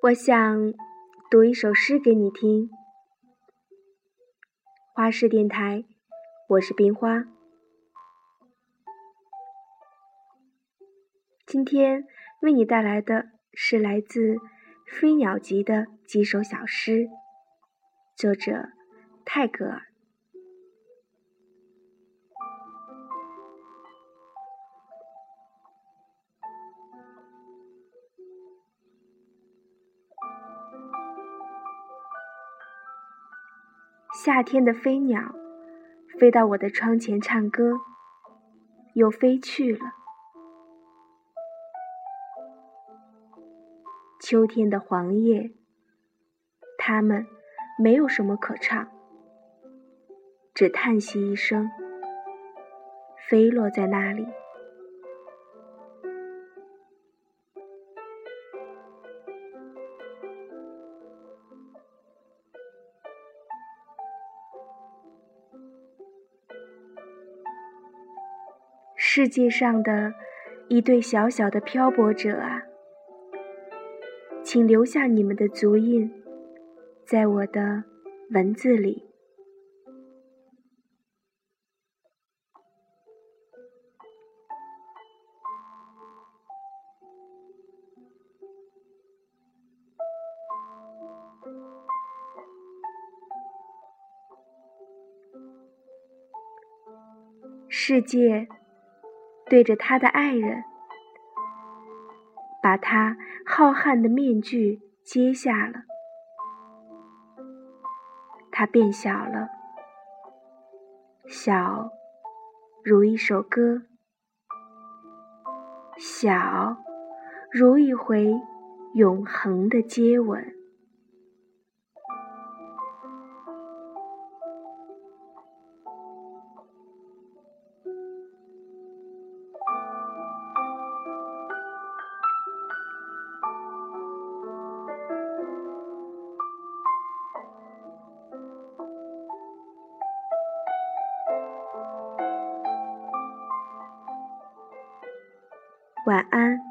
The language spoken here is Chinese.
我想读一首诗给你听。花式电台，我是冰花。今天为你带来的是来自《飞鸟集》的几首小诗，作者泰戈尔。夏天的飞鸟，飞到我的窗前唱歌，又飞去了。秋天的黄叶，它们没有什么可唱，只叹息一声，飞落在那里。世界上的一对小小的漂泊者啊，请留下你们的足印，在我的文字里。世界。对着他的爱人，把他浩瀚的面具揭下了。他变小了，小如一首歌，小如一回永恒的接吻。晚安。